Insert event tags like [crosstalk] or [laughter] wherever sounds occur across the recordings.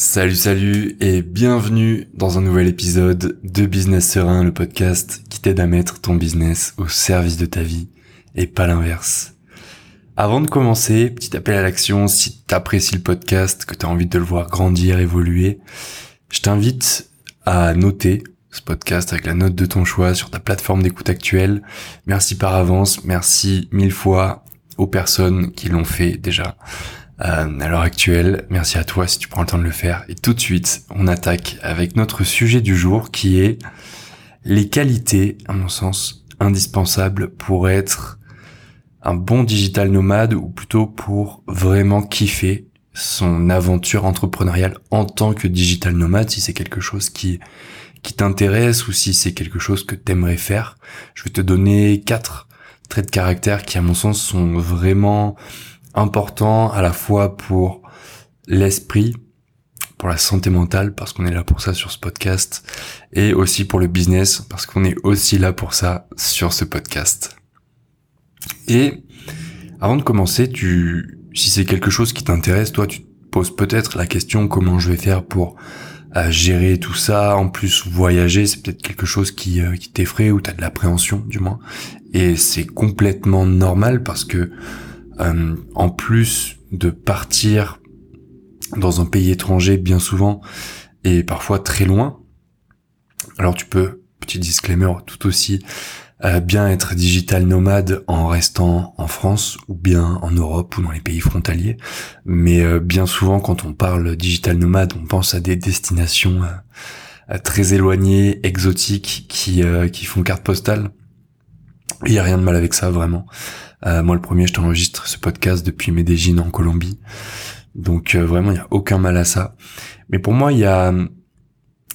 Salut salut et bienvenue dans un nouvel épisode de Business Serein, le podcast qui t'aide à mettre ton business au service de ta vie et pas l'inverse. Avant de commencer, petit appel à l'action, si t'apprécies le podcast, que t'as envie de le voir grandir, évoluer, je t'invite à noter ce podcast avec la note de ton choix sur ta plateforme d'écoute actuelle. Merci par avance, merci mille fois aux personnes qui l'ont fait déjà. Euh, à l'heure actuelle. Merci à toi si tu prends le temps de le faire. Et tout de suite, on attaque avec notre sujet du jour qui est les qualités, à mon sens, indispensables pour être un bon digital nomade ou plutôt pour vraiment kiffer son aventure entrepreneuriale en tant que digital nomade si c'est quelque chose qui qui t'intéresse ou si c'est quelque chose que t'aimerais faire. Je vais te donner quatre traits de caractère qui à mon sens sont vraiment important à la fois pour l'esprit, pour la santé mentale, parce qu'on est là pour ça sur ce podcast, et aussi pour le business, parce qu'on est aussi là pour ça sur ce podcast. Et avant de commencer, tu, si c'est quelque chose qui t'intéresse, toi, tu te poses peut-être la question comment je vais faire pour euh, gérer tout ça. En plus, voyager, c'est peut-être quelque chose qui, euh, qui t'effraie ou t'as de l'appréhension, du moins. Et c'est complètement normal parce que euh, en plus de partir dans un pays étranger bien souvent et parfois très loin, alors tu peux, petit disclaimer, tout aussi euh, bien être digital nomade en restant en France ou bien en Europe ou dans les pays frontaliers. Mais euh, bien souvent, quand on parle digital nomade, on pense à des destinations très éloignées, exotiques, qui, qui font carte postale. Il y a rien de mal avec ça, vraiment. Euh, moi, le premier, je t'enregistre ce podcast depuis Medellin en Colombie. Donc euh, vraiment, il n'y a aucun mal à ça. Mais pour moi, il y a,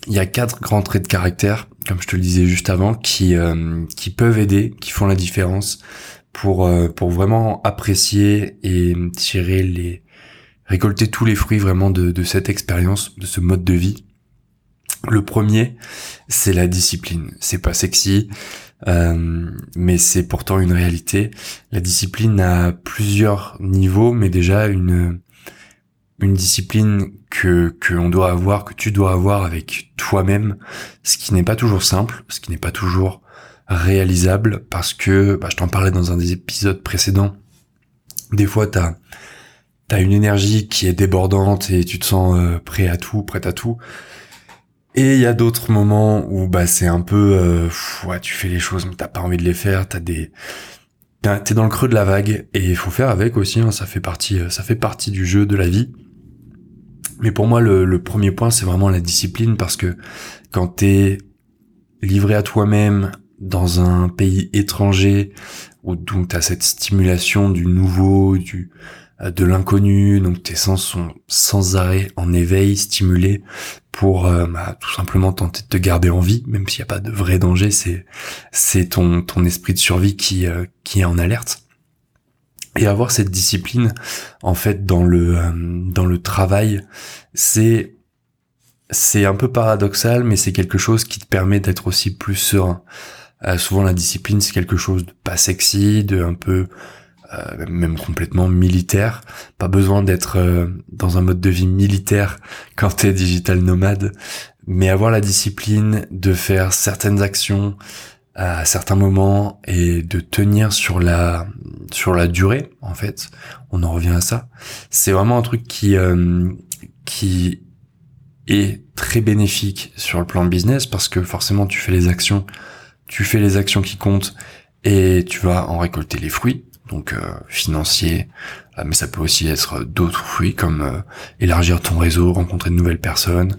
y a quatre grands traits de caractère, comme je te le disais juste avant, qui, euh, qui peuvent aider, qui font la différence pour, pour vraiment apprécier et tirer les, récolter tous les fruits vraiment de, de cette expérience, de ce mode de vie. Le premier, c'est la discipline. C'est pas sexy, euh, mais c'est pourtant une réalité. La discipline a plusieurs niveaux, mais déjà une une discipline que que on doit avoir, que tu dois avoir avec toi-même, ce qui n'est pas toujours simple, ce qui n'est pas toujours réalisable, parce que bah, je t'en parlais dans un des épisodes précédents. Des fois, t'as t'as une énergie qui est débordante et tu te sens euh, prêt à tout, prêt à tout. Et il y a d'autres moments où bah c'est un peu euh, tu fais les choses mais t'as pas envie de les faire, t'as des t'es dans le creux de la vague et il faut faire avec aussi, hein, ça fait partie euh, ça fait partie du jeu de la vie. Mais pour moi le, le premier point c'est vraiment la discipline parce que quand t'es livré à toi-même dans un pays étranger où donc t'as cette stimulation du nouveau, du de l'inconnu, donc tes sens sont sans arrêt en éveil, stimulés pour euh, bah, tout simplement tenter de te garder en vie, même s'il n'y a pas de vrai danger, c'est c'est ton ton esprit de survie qui euh, qui est en alerte. Et avoir cette discipline, en fait, dans le dans le travail, c'est c'est un peu paradoxal, mais c'est quelque chose qui te permet d'être aussi plus serein. souvent, la discipline, c'est quelque chose de pas sexy, de un peu euh, même complètement militaire. Pas besoin d'être euh, dans un mode de vie militaire quand t'es digital nomade, mais avoir la discipline de faire certaines actions à certains moments et de tenir sur la sur la durée en fait. On en revient à ça. C'est vraiment un truc qui euh, qui est très bénéfique sur le plan business parce que forcément tu fais les actions, tu fais les actions qui comptent et tu vas en récolter les fruits donc euh, financier, euh, mais ça peut aussi être d'autres fruits comme euh, élargir ton réseau, rencontrer de nouvelles personnes,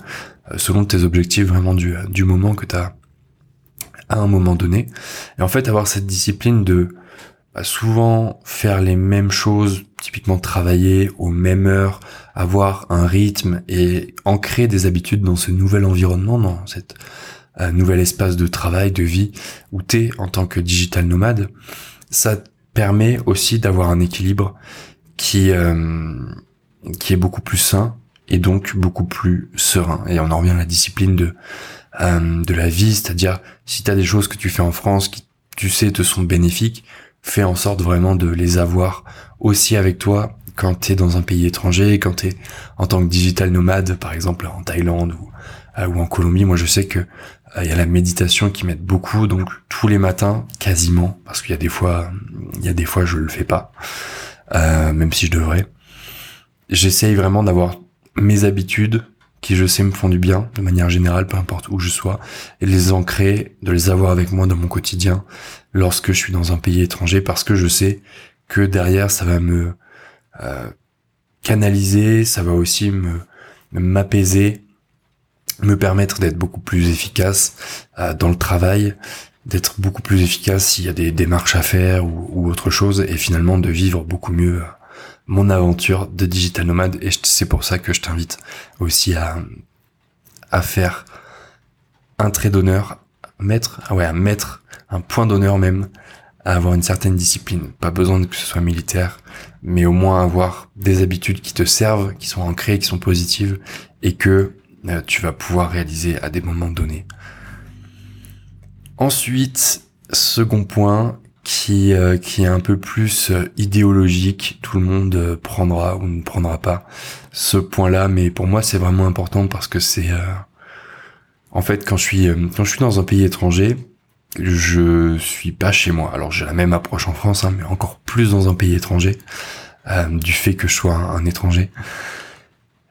selon tes objectifs vraiment du, du moment que tu as à un moment donné. Et en fait, avoir cette discipline de bah, souvent faire les mêmes choses, typiquement travailler aux mêmes heures, avoir un rythme et ancrer des habitudes dans ce nouvel environnement, dans cette nouvel espace de travail, de vie, où tu en tant que digital nomade, ça permet aussi d'avoir un équilibre qui euh, qui est beaucoup plus sain et donc beaucoup plus serein. Et on en revient à la discipline de euh, de la vie, c'est-à-dire si tu as des choses que tu fais en France qui tu sais te sont bénéfiques, fais en sorte vraiment de les avoir aussi avec toi quand t'es dans un pays étranger, quand t'es en tant que digital nomade, par exemple en Thaïlande ou, euh, ou en Colombie, moi je sais que il y a la méditation qui m'aide beaucoup, donc tous les matins, quasiment, parce qu'il y a des fois, il y a des fois je le fais pas, même si je devrais. J'essaye vraiment d'avoir mes habitudes qui je sais me font du bien de manière générale, peu importe où je sois, et les ancrer, de les avoir avec moi dans mon quotidien lorsque je suis dans un pays étranger, parce que je sais que derrière ça va me euh, canaliser, ça va aussi me m'apaiser, me permettre d'être beaucoup plus efficace euh, dans le travail, d'être beaucoup plus efficace s'il y a des démarches à faire ou, ou, autre chose, et finalement de vivre beaucoup mieux euh, mon aventure de digital nomade et c'est pour ça que je t'invite aussi à, à faire un trait d'honneur, mettre, ah ouais, à mettre un point d'honneur même, à avoir une certaine discipline. Pas besoin que ce soit militaire, mais au moins avoir des habitudes qui te servent, qui sont ancrées, qui sont positives et que euh, tu vas pouvoir réaliser à des moments donnés. Ensuite, second point, qui euh, qui est un peu plus euh, idéologique. Tout le monde prendra ou ne prendra pas ce point-là, mais pour moi c'est vraiment important parce que c'est en fait quand je suis quand je suis dans un pays étranger, je suis pas chez moi. Alors j'ai la même approche en France, hein, mais encore plus dans un pays étranger du fait que je sois un étranger.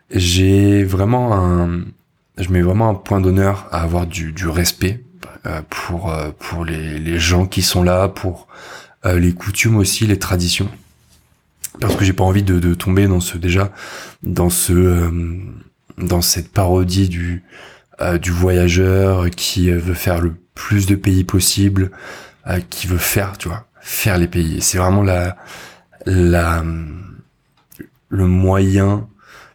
J'ai vraiment un je mets vraiment un point d'honneur à avoir du, respect euh, pour euh, pour les, les gens qui sont là, pour euh, les coutumes aussi, les traditions. Parce que j'ai pas envie de, de tomber dans ce déjà dans ce dans cette parodie du du voyageur qui veut faire le plus de pays possible, qui veut faire, tu vois, faire les pays. C'est vraiment la la le moyen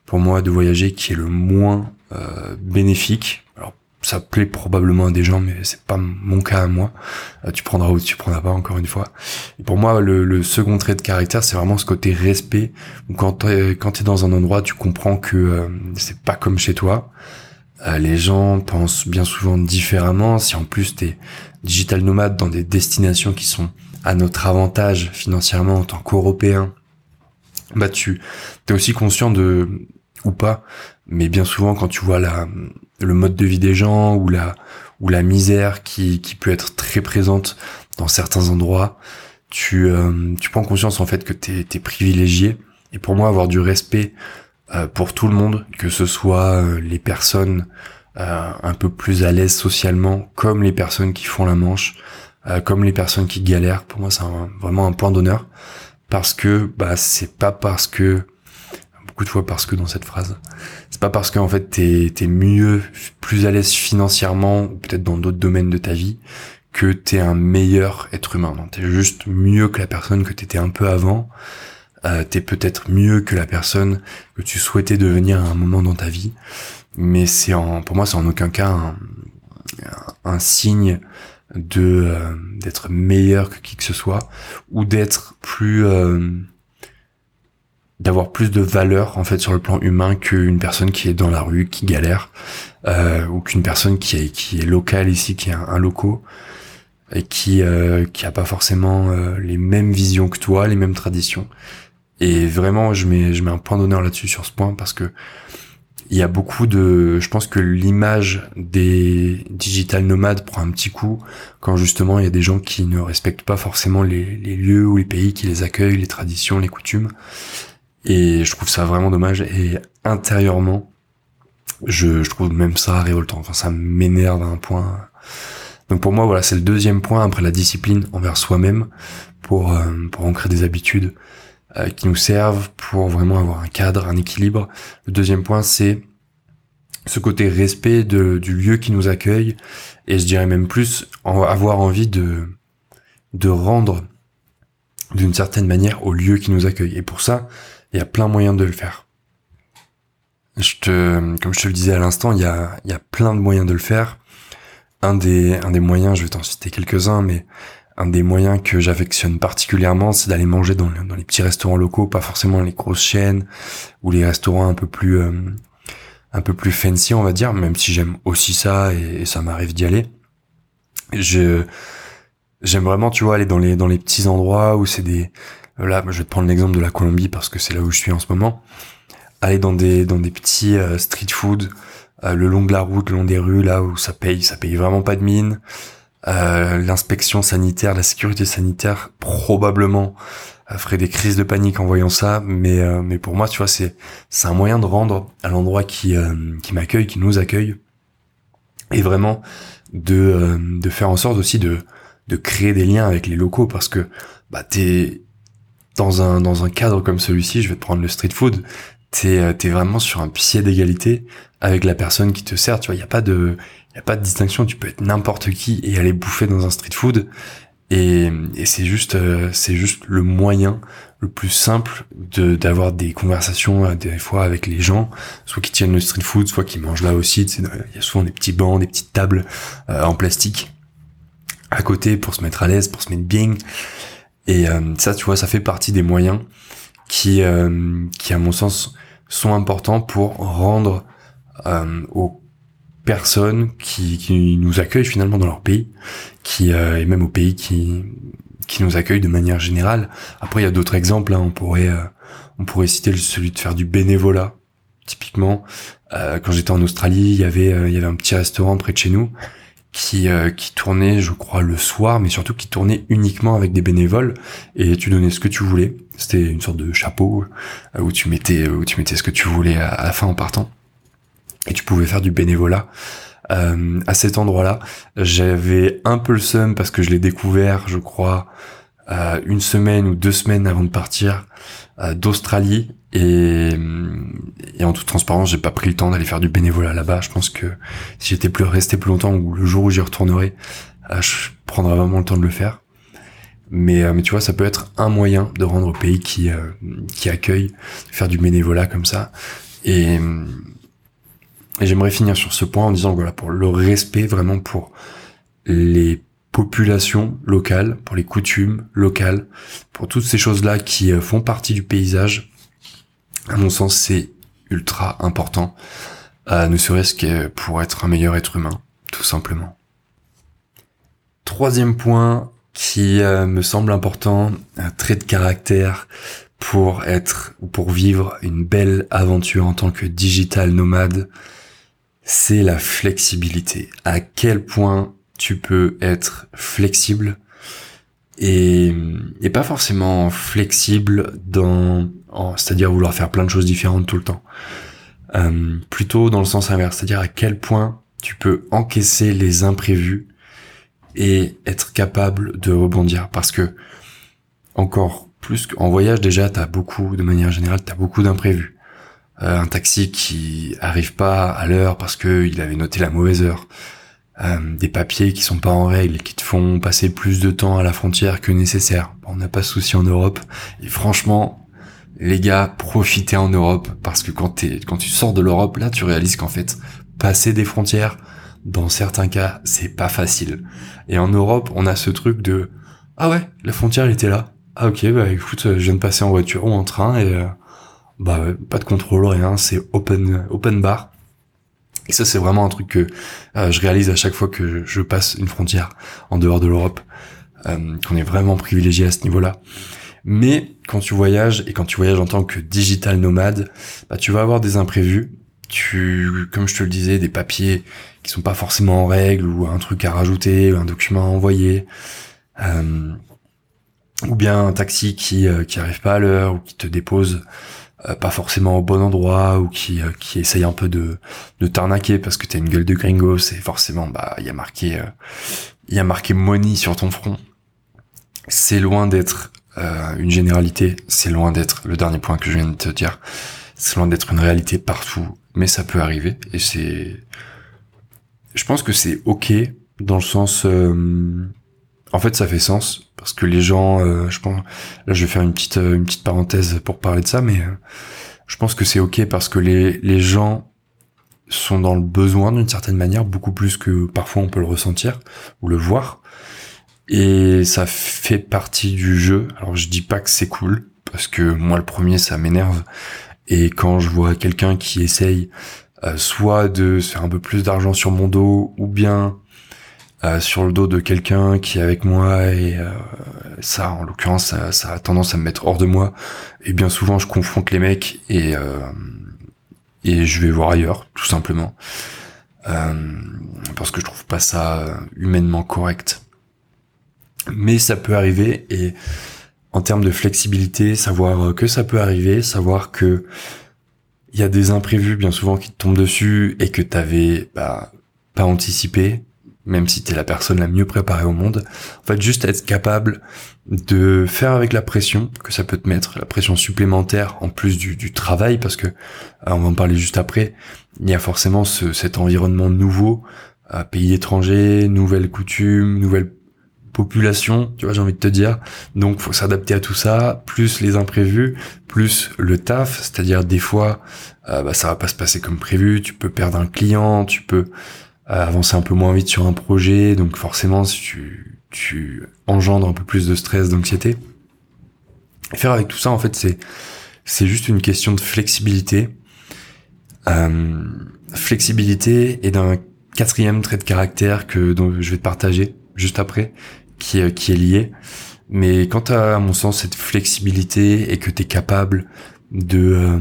pour moi de voyager qui est le moins euh, bénéfique. Alors ça plaît probablement à des gens, mais c'est pas mon cas à moi. Euh, tu prendras ou tu prendras pas, encore une fois. Et pour moi, le, second trait de caractère, c'est vraiment ce côté respect. Quand t'es quand es dans un endroit, tu comprends que euh, c'est pas comme chez toi. Euh, les gens pensent bien souvent différemment. Si en plus t'es digital nomade dans des destinations qui sont à notre avantage financièrement en tant qu'Européen, bah tu es aussi conscient de ou pas mais bien souvent quand tu vois la le mode de vie des gens ou la ou la misère qui qui peut être très présente dans certains endroits tu euh, tu prends conscience en fait que t'es es privilégié. Et pour moi avoir du respect euh, pour tout le monde que ce soit euh, les personnes un peu plus à l'aise socialement comme les personnes qui font la manche comme les personnes qui galèrent pour moi c'est vraiment un point d'honneur. Parce que bah c'est pas parce que beaucoup de parce que dans cette phrase c'est pas parce qu'en fait t'es es mieux, plus à l'aise financièrement ou peut-être dans d'autres domaines de ta vie que t'es un meilleur être humain. T'es juste mieux que la personne que t'étais un peu avant. Euh, t'es peut-être mieux que la personne que tu souhaitais devenir à un moment dans ta vie. Mais c'est en, pour moi, c'est en aucun cas un, un signe de euh, d'être meilleur que qui que ce soit ou d'être plus euh, d'avoir plus de valeur en fait sur le plan humain qu'une personne qui est dans la rue, qui galère, euh, ou qu'une personne qui est qui est locale ici, qui est un, un et qui euh, qui a pas forcément euh, les mêmes visions que toi, les mêmes traditions. Et vraiment, je mets je mets un point d'honneur là-dessus sur ce point parce que il y a beaucoup de, je pense que l'image des digital nomades prend un petit coup quand justement il y a des gens qui ne respectent pas forcément les, les lieux ou les pays qui les accueillent, les traditions, les coutumes. Et je trouve ça vraiment dommage. Et intérieurement, je, je trouve même ça révoltant. Enfin, ça m'énerve à un point. Donc pour moi, voilà, c'est le deuxième point après la discipline envers soi-même pour euh, pour ancrer des habitudes euh, qui nous servent pour vraiment avoir un cadre, un équilibre. Le deuxième point, c'est ce côté respect de, du lieu qui nous accueille et je dirais même plus avoir envie de de rendre d'une certaine manière au lieu qui nous accueille. Et pour ça, il y a plein moyens de le faire. Je te, comme je te le disais à l'instant, il y a, il y a plein de moyens de le faire. Un des, un des moyens, je vais t'en citer quelques-uns, mais un des moyens que j'affectionne particulièrement, c'est d'aller manger dans, dans, les petits restaurants locaux, pas forcément les grosses chaînes ou les restaurants un peu plus, euh, un peu plus fancy, on va dire, même si j'aime aussi ça et, et ça m'arrive d'y aller. Je, j'aime vraiment, tu vois, aller dans les, dans les petits endroits où c'est des, là, je vais prendre l'exemple de la Colombie parce que c'est là où je suis en ce moment. Aller dans des dans des petits street food le long de la route, le long des rues, là où ça paye, ça paye vraiment pas de mine. L'inspection sanitaire, la sécurité sanitaire, probablement ferait des crises de panique en voyant ça, mais euh, mais pour moi, tu vois, c'est c'est un moyen de rendre à l'endroit qui euh, qui m'accueille, qui nous accueille, et vraiment de euh, de faire en sorte aussi de de créer des liens avec les locaux parce que bah t'es dans un dans un cadre comme celui-ci, je vais te prendre le street food, t'es t'es vraiment sur un pied d'égalité avec la personne qui te sert, tu vois, il y a pas de y a pas de distinction, tu peux être n'importe qui et aller bouffer dans un street food et, et c'est juste, euh, c'est juste le moyen le plus simple de d'avoir des conversations euh, des fois avec les gens, soit qui tiennent le street food, soit qui mangent là aussi. Il y a souvent des petits bancs, des petites tables euh, en plastique à côté pour se mettre à l'aise, pour se mettre bien. Et ça, tu vois, ça fait partie des moyens qui, qui à mon sens, sont importants pour rendre aux personnes qui, qui nous accueillent finalement dans leur pays, qui euh, et même au pays qui qui nous accueillent de manière générale. Après, il y a d'autres exemples. Hein. On pourrait euh, on pourrait citer celui de faire du bénévolat. Typiquement, euh, quand j'étais en Australie, il y avait il y avait un petit restaurant près de chez nous qui qui tournait, je crois, le soir, mais surtout qui tournait uniquement avec des bénévoles. Et tu donnais ce que tu voulais. C'était une sorte de chapeau où tu mettais où tu mettais ce que tu voulais à la fin en partant et tu pouvais faire du bénévolat. Euh, à cet endroit-là, j'avais un peu le seum parce que je l'ai découvert, je crois, euh, une semaine ou deux semaines avant de partir euh, d'Australie et, et, en toute transparence, j'ai pas pris le temps d'aller faire du bénévolat là-bas. Je pense que si j'étais plus resté plus longtemps ou le jour où j'y retournerai, euh, je prendrais vraiment le temps de le faire. Mais, euh, mais tu vois, ça peut être un moyen de rendre au pays qui, qui accueille, faire du bénévolat comme ça. Et, et j'aimerais finir sur ce point en disant voilà pour le respect vraiment pour les populations locales, pour les coutumes locales, pour toutes ces choses-là qui euh, font partie du paysage. À mon sens, c'est ultra important, euh, ne serait-ce que pour être un meilleur être humain, tout simplement. Troisième point qui euh, me semble important, un trait de caractère pour être ou pour vivre une belle aventure en tant que digital nomade, c'est la flexibilité. À quel point tu peux être flexible et, pas forcément flexible dans, c'est-à-dire vouloir faire plein de choses différentes tout le temps. Euh, plutôt dans le sens inverse, c'est-à-dire à quel point tu peux encaisser les imprévus et être capable de rebondir. Parce que encore plus qu'en voyage déjà t'as beaucoup de manière générale t'as beaucoup d'imprévus. Euh, un taxi qui arrive pas à l'heure parce que il avait noté la mauvaise heure, euh, des papiers qui sont pas en règle, qui te font passer plus de temps à la frontière que nécessaire. On n'a pas de souci en Europe. Et franchement, les gars, profitez en Europe parce que quand quand tu sors de l'Europe, là, tu réalises qu'en fait, passer des frontières, dans certains cas, c'est pas facile. Et en Europe, on a ce truc de, ah ouais, la frontière, elle était là. Ah ok, bah écoute, je viens de passer en voiture ou en train et euh, bah pas de contrôle rien c'est open open bar et ça c'est vraiment un truc que euh, je réalise à chaque fois que je passe une frontière en dehors de l'Europe euh, qu'on est vraiment privilégié à ce niveau-là. Mais quand tu voyages et quand tu voyages en tant que digital nomade bah tu vas avoir des imprévus. Tu comme je te le disais des papiers qui sont pas forcément en règle ou un truc à rajouter ou un document à envoyer euh, ou bien un taxi qui qui arrive pas à l'heure ou qui te dépose euh, pas forcément au bon endroit ou qui euh, qui essaye un peu de de t'arnaquer parce que t'as une gueule de gringo, c'est forcément bah il y a marqué euh, il y a marqué money sur ton front. C'est loin d'être une généralité, c'est loin d'être le dernier point que je viens de te dire. C'est loin d'être une réalité partout, mais ça peut arriver et c'est je pense que c'est OK dans le sens en fait, ça fait sens parce que les gens, euh, je pense, là, je vais faire une petite euh, une petite parenthèse pour parler de ça, mais euh, je pense que c'est ok parce que les les gens sont dans le besoin d'une certaine manière beaucoup plus que parfois on peut le ressentir ou le voir, et ça fait partie du jeu. Alors, je dis pas que c'est cool parce que moi, le premier, ça m'énerve, et quand je vois quelqu'un qui essaye soit de faire un peu plus d'argent sur mon dos ou bien euh, sur le dos de quelqu'un qui est avec moi et euh, ça en l'occurrence ça, a tendance à me mettre hors de moi. Et bien souvent je confronte les mecs et euh, et je vais voir ailleurs tout simplement. Parce que je trouve pas ça humainement correct. Mais ça peut arriver et en termes de flexibilité savoir que ça peut arriver savoir que il y a des imprévus bien souvent qui te tombent dessus et que t'avais bah, pas anticipé même si tu es la personne la mieux préparée au monde. En fait, juste être capable de faire avec la pression que ça peut te mettre, la pression supplémentaire en plus du, travail, parce que euh, on va en parler juste après. Il y a forcément cet environnement nouveau, euh, pays étranger, nouvelles coutumes, nouvelles populations, tu vois, j'ai envie de te dire. Donc, faut s'adapter à tout ça, plus les imprévus, plus le taf, c'est-à-dire des fois, euh, bah, ça va pas se passer comme prévu, tu peux perdre un client, tu peux avancer un peu moins vite sur un projet, donc forcément tu, tu engendres un peu plus de stress, d'anxiété. Faire avec tout ça, en fait, c'est c'est juste une question de flexibilité. Euh, flexibilité et d'un quatrième trait de caractère que je vais te partager juste après, qui, est, qui est lié. Mais quand tu à mon sens, cette flexibilité et que tu es capable de, euh,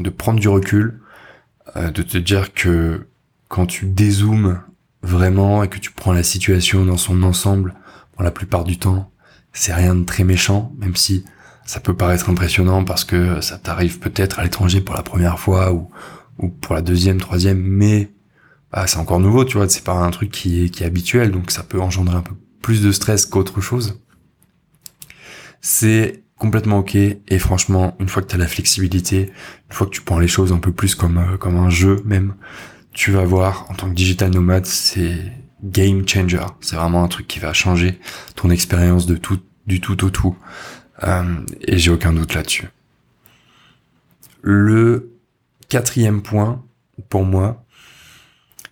de prendre du recul, euh, de te dire que quand tu dézoomes vraiment et que tu prends la situation dans son ensemble, pour la plupart du temps, c'est rien de très méchant, même si ça peut paraître impressionnant parce que ça t'arrive peut-être à l'étranger pour la première fois ou, ou pour la deuxième, troisième, mais bah, c'est encore nouveau, tu vois, c'est pas un truc qui est, habituel, donc ça peut engendrer un peu plus de stress qu'autre chose. C'est complètement ok et franchement, une fois que tu as la flexibilité, une fois que tu prends les choses un peu plus comme, euh, comme un jeu même, tu vas voir en tant que digital nomade, c'est game changer. C'est vraiment un truc qui va changer ton expérience de tout, du tout au tout. Euh, et j'ai aucun doute là-dessus. Le quatrième point pour moi,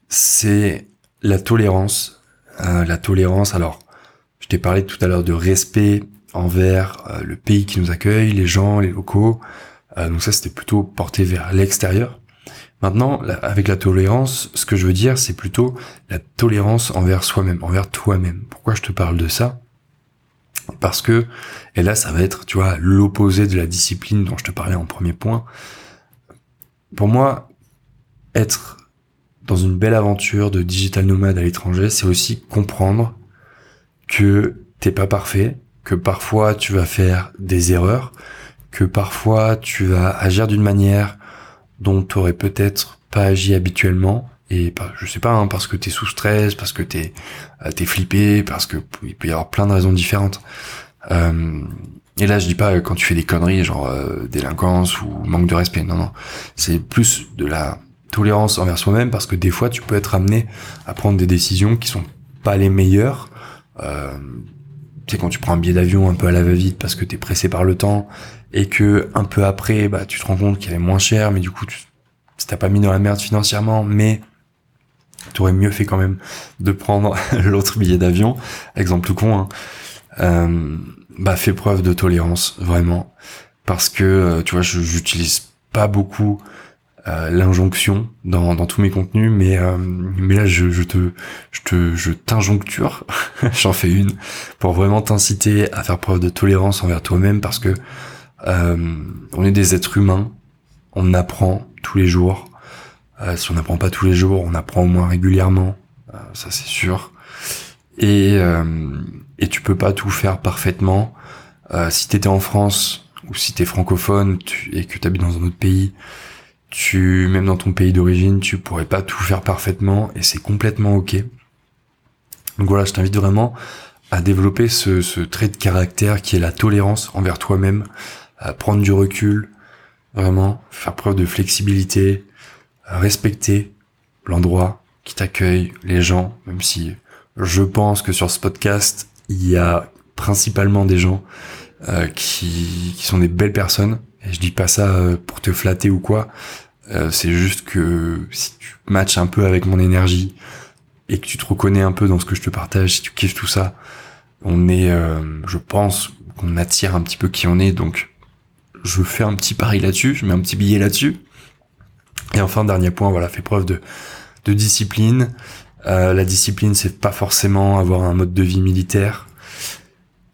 c'est la tolérance. Euh, la tolérance, alors, je t'ai parlé tout à l'heure de respect envers euh, le pays qui nous accueille, les gens, les locaux. donc ça, c'était plutôt porté vers l'extérieur. Maintenant, avec la tolérance, ce que je veux dire, c'est plutôt la tolérance envers soi-même, envers toi-même. Pourquoi je te parle de ça? Parce que, et là, ça va être, tu vois, l'opposé de la discipline dont je te parlais en premier point. Pour moi, être dans une belle aventure de digital nomade à l'étranger, c'est aussi comprendre que t'es pas parfait, que parfois tu vas faire des erreurs, que parfois tu vas agir d'une manière dont tu aurais peut-être pas agi habituellement. Et je sais pas hein, parce que t'es sous stress parce que t'es euh, t'es flippé parce que il peut y avoir plein de raisons différentes. Euh, et là je dis pas quand tu fais des conneries genre euh, délinquance ou manque de respect. Non non. C'est plus de la tolérance envers soi-même parce que des fois tu peux être amené à prendre des décisions qui sont pas les meilleures. Euh, sais quand tu prends un billet d'avion un peu à la va-vite parce que t'es pressé par le temps et que un peu après, bah, tu te rends compte qu'il est moins cher, mais du coup, tu t'as pas mis dans la merde financièrement, mais tu aurais mieux fait quand même de prendre [laughs] l'autre billet d'avion, exemple tout con, hein. euh, bah fais preuve de tolérance vraiment, parce que euh, tu vois, j'utilise pas beaucoup euh, l'injonction dans, dans tous mes contenus, mais euh, mais là je, je te je te je t'injoncture, [laughs] j'en fais une pour vraiment t'inciter à faire preuve de tolérance envers toi-même, parce que euh, on est des êtres humains, on apprend tous les jours. Euh, si on n'apprend pas tous les jours, on apprend au moins régulièrement, euh, ça c'est sûr. Et, et tu peux pas tout faire parfaitement. si t'étais en France ou si t'es francophone et que t'habites dans un autre pays, tu même dans ton pays d'origine, tu pourrais pas tout faire parfaitement et c'est complètement ok. Donc voilà, je t'invite vraiment à développer ce, trait de caractère qui est la tolérance envers toi-même, prendre du recul, vraiment faire preuve de flexibilité, respecter l'endroit qui t'accueille, les gens, même si je pense que sur ce podcast, il y a principalement des gens euh, qui, sont des belles personnes. Je dis pas ça euh, pour te flatter ou quoi. Euh, c'est juste que si tu matches un peu avec mon énergie et que tu te reconnais un peu dans ce que je te partage, si tu kiffes tout ça, on est, je pense qu'on attire un petit peu qui on est. Donc je fais un petit pari là-dessus, je mets un petit billet là-dessus. Et enfin, dernier point, voilà, fait preuve de, discipline. Euh, la discipline, c'est pas forcément avoir un mode de vie militaire.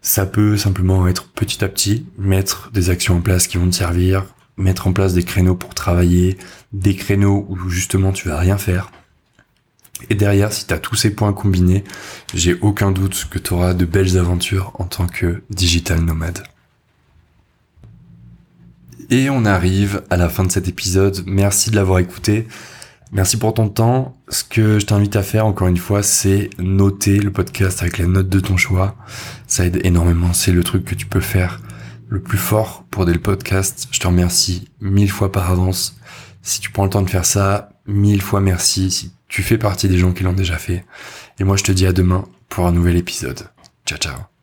Ça peut simplement être petit à petit, mettre des actions en place qui vont te servir, mettre en place des créneaux pour travailler, des créneaux où justement tu vas rien faire. Et derrière, si tu as tous ces points combinés, j'ai aucun doute que tu auras de belles aventures en tant que digital nomade. Et on arrive à la fin de cet épisode. Merci de l'avoir écouté. Merci pour ton temps. Ce que je t'invite à faire, encore une fois, c'est noter le podcast avec la note de ton choix. Ça aide énormément. C'est le truc que tu peux faire le plus fort pour aider le podcast. Je te remercie mille fois par avance. Si tu prends le temps de faire ça, mille fois merci. Si tu fais partie des gens qui l'ont déjà fait. Et moi, je te dis à demain pour un nouvel épisode. Ciao, ciao.